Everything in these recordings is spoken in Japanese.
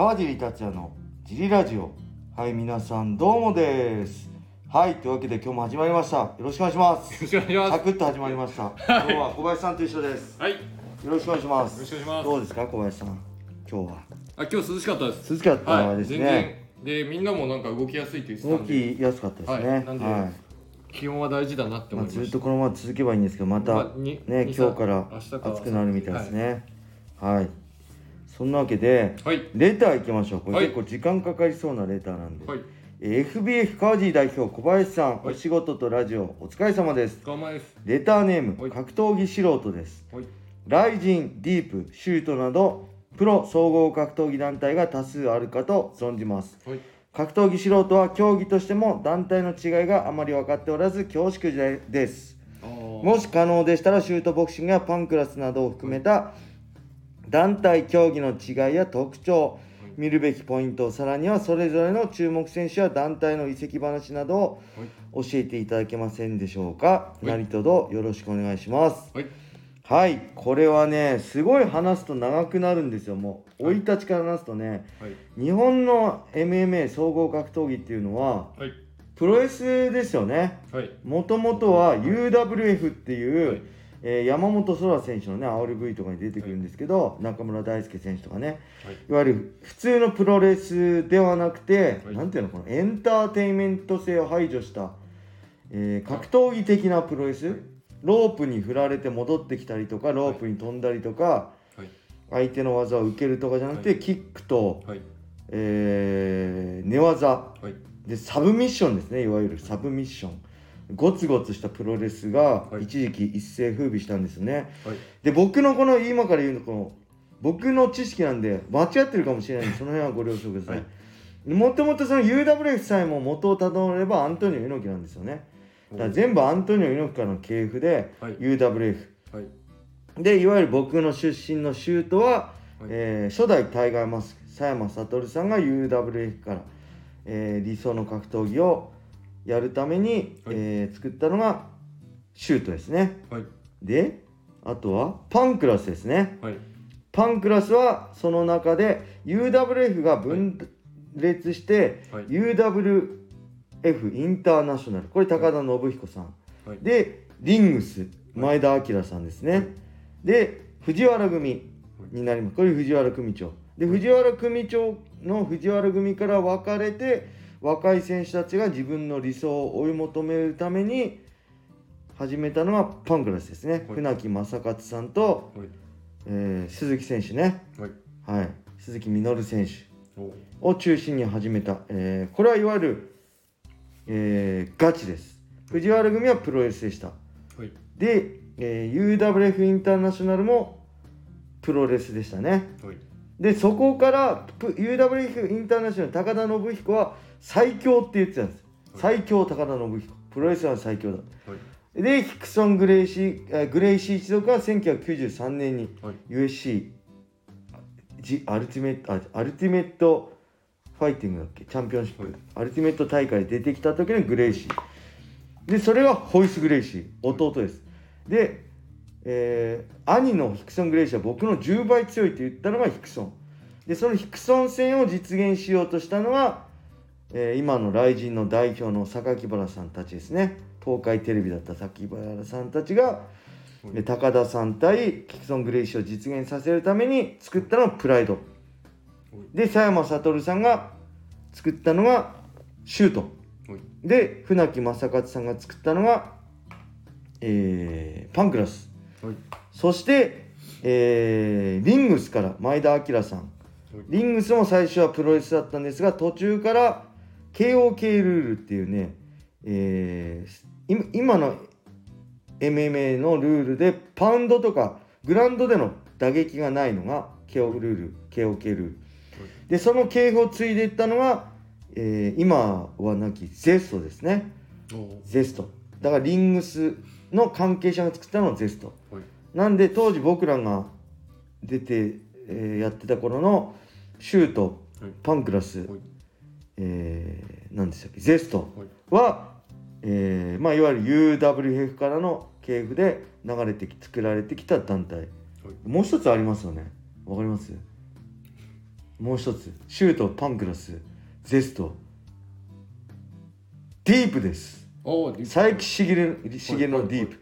川尻達也のジリラジオ。はい皆さんどうもです。はいというわけで今日も始まりました。よろしくお願いします。よろしくお願いします。サクッと始まりました。今日は小林さんと一緒です。はい。よよろしくお願いします。ろしくお願いします。どうですか小林さん。今日は。あ、今日涼しかったです。涼しかったはい。です全ね、然。で、みんなもなんか動きやすいって言ってた動んで。きやすかったですね。はい。なんではい。気温は大事だなってまあ、思いました。ずっとこのまま続けばいいんですけどまた、まあにねに今日から明日から暑くなるみたいですね。はい、そんなわけではい。レター行きましょうこれはい結構時間かかりそうなレターなんで、はい。えー FBF 川尻代表小林さん、はいお仕事とラジオお疲れ様です。レターネーム、はい格闘技素人ですはい。ライジンディープシュートなどプロ総合格闘技団体が多数あるかと存じますはい。格闘技素人は競技としても団体の違いがあまり分かっておらず恐縮ですもし可能でしたらシュートボクシングやパンクラスなどを含めた団体競技の違いや特徴見るべきポイントさらにはそれぞれの注目選手や団体の移籍話などをはい。教えていただけませんでしょうかい何卒よろしくお願いしますはい。はいこれはねすごい話すと長くなるんですよもう生い立ちから話すとねはい。日本の MMA 総合格闘技っていうのははい。プロレスですよねはい。もともとは UWF っていう、はいえー山本空選手のね RV とかに出てくるんですけど、中村大輔選手とかね。はい。いわゆる普通のプロレスではなくて、はい。なんていうのこのエンターテインメント性を排除した、えー格闘技的なプロレス？ロープに振られて戻ってきたりとかロープに飛んだりとか、はい。相手の技を受けるとかじゃなくて、はい。キックと、はい。えー寝技。はい。でサブミッションですねいわゆるサブミッションゴツゴツしたプロレスがはい。一時期一世風靡したんですね、はい。で僕のこの今から言うのこの僕の知識なんで間違ってるかもしれないんでその辺はご了承ください、はい。もともとその UWF さえも元をたどればアントニオ猪木なんですよね。だから全部アントニオ猪木からの系譜ではい。UWF はい。でいわゆる僕の出身のシュートは、はい。えー初代タイガーマスク佐山悟さんが UWF から、えー理想の格闘技をやるために、はい。えー作ったのがシュートですね。はい。であとはパンクラスですね。はい。パンクラスはその中で UWF が分裂して、はい。UWF インターナショナル。これ高田信彦さん、はい。でリングス前田明さんですね、はい。で藤原組になります。これ藤原組長。で藤原組長の藤原組から分かれて若い選手たちが自分の理想を追い求めるために始めたのがパンクラスですね、はい。船木正勝さんと、はい。えー鈴木選手ね、はい。はい、鈴木みのる選手お。を中心に始めた、えーこれはいわゆる、えーガチです。藤原組はプロレスでした。はい。で、えー UWF インターナショナルもプロレスでしたね。はい。でそこからプ UWF インターナショナル高田信彦は最強って言ってたんですはい。最強高田延彦。プロレスは最強だ。はい。でヒクソン・グレイシーえーグレイシー一族は1993年にはい。 UFC ジアルティメットあアルティメットファイティングだっけ？チャンピオンシップ、はい。アルティメット大会で出てきた時のグレイシー。でそれがホイス・グレイシー。弟です、で、えー兄のヒクソン・グレイシーは僕の10倍強いって言ったのがヒクソン。でそのヒクソン戦を実現しようとしたのが、えー今の雷神の代表の榊原さんたちですね。東海テレビだった榊原さんたちがで高田さん対キクソン・グレイシーを実現させるために作ったのがプライド。で佐山悟さんが作ったのがシュート。はい。で船木正勝さんが作ったのが、えーパンクラス。はい。そして、えーリングスから前田明さん。リングスも最初はプロレスだったんですが途中から KOK ルールっていうね、えー今今の MMA のルールでパウンドとかグラウンドでの打撃がないのが KO ルール KOK ルールでその系譜を継いでいったのが、えー今はなきゼストですねおゼストだからリングスの関係者が作ったのがゼストはい。なんで当時僕らが出て、えーやってた頃のシュートはい。パンクラス、はい。えー、何でしたっけ？ゼストはい。は、えーまあ、いわゆる UWF からの系譜で流れてき作られてきた団体、もう一つありますよね。わかります？もう一つ。シュートパンクラス。ゼスト。ディープです。佐伯茂茂のディープ。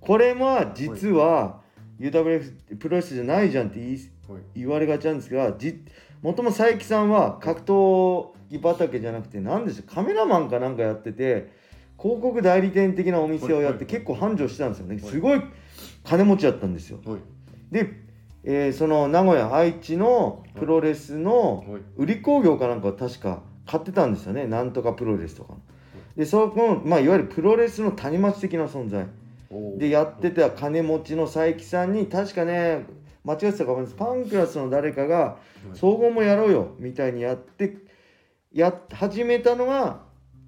これは実は UWF プロレスじゃないじゃんって言いはい。言われがちなんですがじもともと佐伯さんは格闘技畑じゃなくて何でしょうカメラマンかなんかやってて広告代理店的なお店をやってはい結構繁盛してたんですよね。はい。すごい金持ちだったんですよ。はい。で、えーその名古屋愛知のプロレスのはい。売り工業かなんかを確か買ってたんですよね。なんとかプロレスとかでそこの、まあ、いわゆるプロレスの谷町的な存在でやってた金持ちの佐伯さんに確かね間違ってたかもしれないです。パンクラスの誰かがはい総合もやろうよみたいにやってやっ始めたのが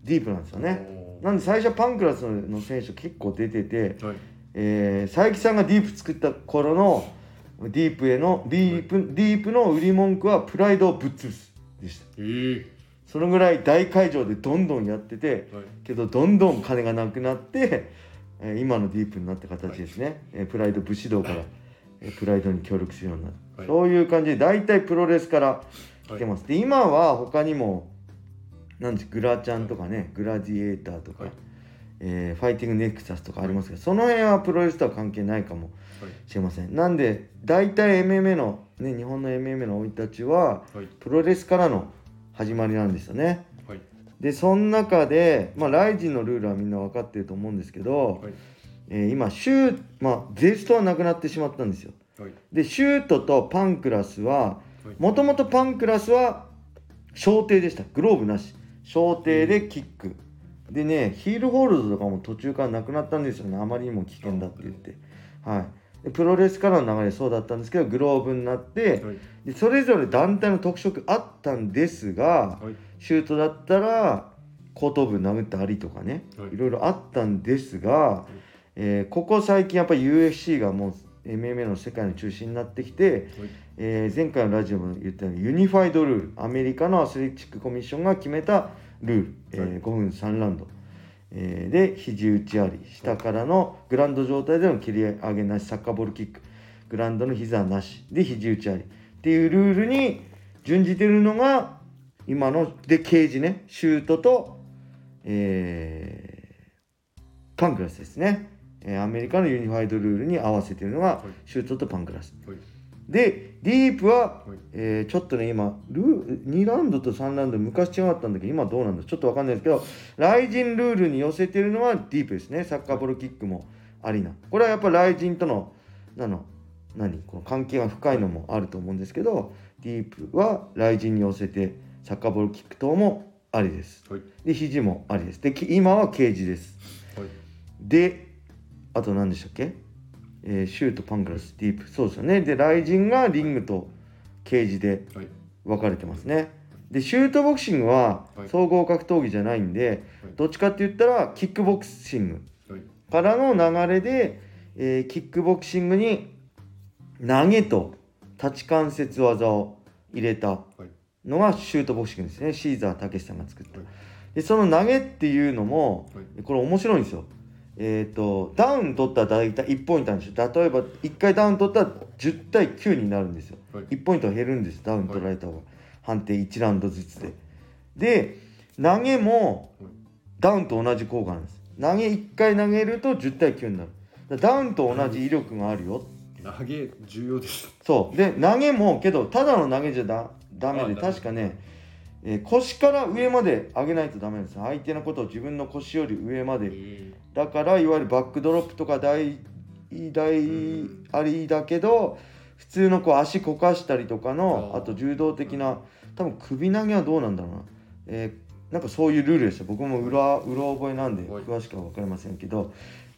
ディープなんですよね。なんで最初はパンクラスの選手結構出てて、はい。えー佐伯さんがディープ作った頃のディープへのディープディープの売り文句はプライドをぶっ潰すでした。えー。そのぐらい大会場でどんどんやっててはい。けどどんどん金がなくなって、えー今のディープになった形ですね、えープライド武士道から、えープライドに協力するようにな。る、はい。そういう感じで大体プロレスから来てます、で今は他にもなんでグラちゃんとかねグラディエーターとか、はい。えーファイティングネクサスとかありますけどその辺はプロレスとは関係ないかもはい。しれません。なんで大体 MMA のね日本の MMA の生い立ちははい。プロレスからの始まりなんですよね。はい。でその中で、まあ、ライジンのルールはみんな分かってると思うんですけど、はいえー今シューまあゼストはなくなってしまったんですよ。はい。でシュートとパンクラスははい。もともとパンクラスは小艇でした。グローブなし。小艇でキック。でねヒールホールドとかも途中からなくなったんですよ。ねあまりにも危険だって言って。はい。でプロレスからの流れそうだったんですけどグローブになってはい。でそれぞれ団体の特色あったんですがはい。シュートだったら後頭部殴ったりとかね、はい。い、ろいろあったんですが、えーここ最近やっぱり UFC がもう MMA の世界の中心になってきて、はい。えー前回のラジオも言ったようにユニファイドルールアメリカのアスレチックコミッションが決めたルール、えーはい。5分3ラウンド、えーで肘打ちあり。下からのグラウンド状態での切り上げなしサッカーボールキック。グラウンドの膝なし。で肘打ちあり。っていうルールに準じてるのが今のでケージね。シュートと、えーパンクラスですね、えーアメリカのユニファイドルールに合わせてるのがはい。シュートとパンクラス。はい。でディープは、はい。えーちょっとね今ルー2ラウンドと3ラウンド昔違ったんだけど今どうなんだ？ちょっとわかんないですけどライジンルールに寄せてるのはディープですね。サッカーボールキックもありなこれはやっぱライジンとのなの何？この関係が深いのもあると思うんですけどディープはライジンに寄せてサッカーボールキック等もありです。はい。で肘もありです。でき今はケージです。はい。であと何でしたっけ、えーシュートパンクラスディープ。そうですよね。でライジンがリングとケージではい。分かれてますね。でシュートボクシングははい。総合格闘技じゃないんで、はい。どっちかって言ったらキックボクシングはい。からの流れで、えーキックボクシングに投げと立ち関節技を入れたはい。のがシュートボクシングですね。シーザーたけしさんが作った、はい。でその投げっていうのもはい。これ面白いんですよえっ、とダウン取ったら大体1ポイントなんですよ。例えば1回ダウン取ったら10対9になるんですよ。はい。1ポイント減るんですダウン取られた方が、判定1ラウンドずつで。で投げもはい。ダウンと同じ効果なんです。投げ1回投げると10対9になる。ダウンと同じ威力があるよ。投げ重要です。そう。で投げもけどただの投げじゃだダメで確かね、えー腰から上まで上げないとダメです。相手のことを自分の腰より上まで。えだからいわゆるバックドロップとか大大ありだけど普通のこう足こかしたりとかのあと柔道的な多分首投げはどうなんだろうな、えーなんかそういうルールでした。僕も裏裏覚えなんではい。詳しくは分かりませんけど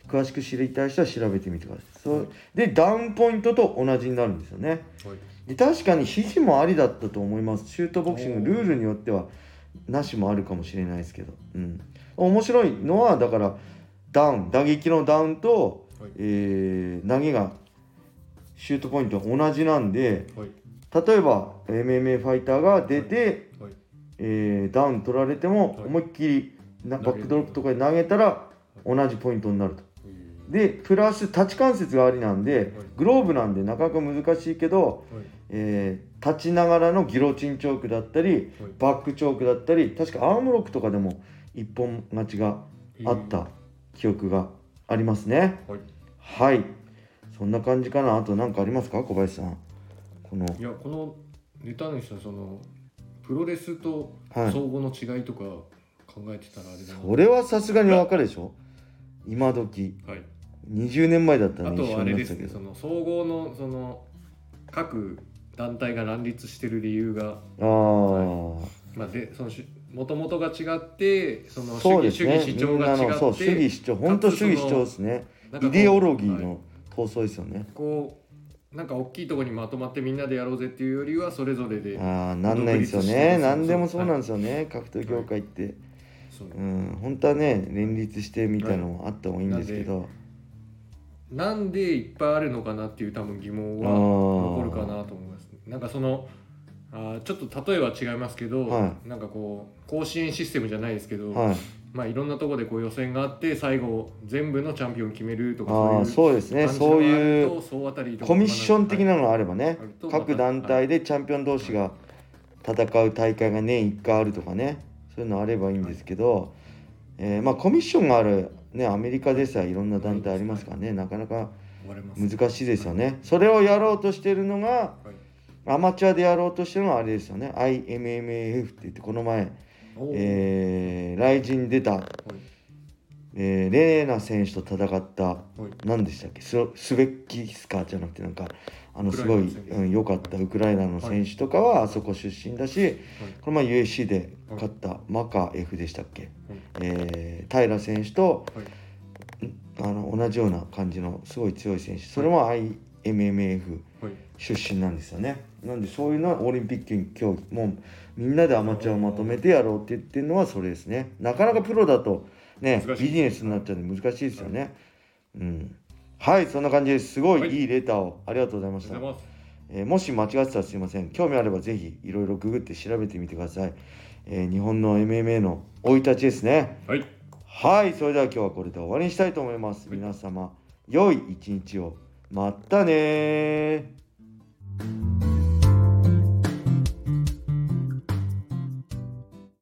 詳しく知りたい人は調べてみてください。そう。でダウンポイントと同じになるんですよね。ーはいで確かに肘もありだったと思います。シュートボクシングルールによってはなしもあるかもしれないですけど、うん、面白いのはだからダウン。打撃のダウンと、はい。えー投げがシュートポイント同じなんではい。例えば MMA ファイターが出て、はい。えーダウン取られてもはい。思いっきりバックドロップとかで投げたら同じポイントになると。えでプラス立ち関節がありなんでグローブなんでなかなか難しいけど、はいえー立ちながらのギロチンチョークだったりはい。バックチョークだったり確かアームロックとかでも一本勝ちがあった記憶がありますね。はい。はい。そんな感じかな。あと何かありますか？小林さん。この。いやこのネタ主のそのプロレスとはい。総合の違いとか考えてたらあれだな、それはさすがに分かるでしょ？今時。はい、20年前だったらあ一緒とはあれですねその総合のその各団体が乱立してる理由が、ああ、まあ、でそのしもともとが違ってその主そう義ですね。主義主張が違ってそう主義主張本当主義主張ですね。イデオロギーはい。の闘争ですよね、こうなんか大きいところにまとまってみんなでやろうぜっていうよりはそれぞれでああなんないですよね。何でもそうなんですよね、格闘業界って、そう。うん。本当はね連立してみたいなのもあった方がいいんですけど、なんでいっぱいあるのかなっていう多分疑問は残るかなと思いますなんかそのあーちょっと例えは違いますけど、はなんかこう甲子園システムじゃないですけど、はい。まあいろんなところでこう予選があって最後全部のチャンピオン決めるとかああそうですね。そういうコミッション的なのがあればね。各団体でチャンピオン同士が戦う大会が年1回あるとかね。そういうのあればいいんですけど、えーまあコミッションがある、ね、アメリカでさえいろんな団体ありますからねなかなか難しいですよね。それをやろうとしてるのがはい。アマチュアでやろうとしてるのはあれですよね。IMMAF って言ってこの前、えー、ライジン出た、はい。えーレーナ選手と戦ったはい。何でしたっけ？ススベッキスカーじゃなくてなんかあのすごいウクライナの選手うん良かった。ウクライナの選手とかはあそこ出身だし、この前 USC で勝ったマカ F でしたっけ、えー平選手とはい。あの同じような感じのすごい強い選手。それもい。出身なんですよね。なんでそういうのはオリンピック競技もうみんなでアマチュアをまとめてやろうって言ってるのはそれですね。なかなかプロだとねビジネスになっちゃうんで難しいですよね、うんはいそんな感じです。すごいはい。いいレターをありがとうございました、えーもし間違ってたらすいません。興味あればぜひいろいろググって調べてみてください、えー日本の MMA の生い立ちですね。はい。はいそれでは今日はこれで終わりにしたいと思います、はい。皆様良い一日を。またねー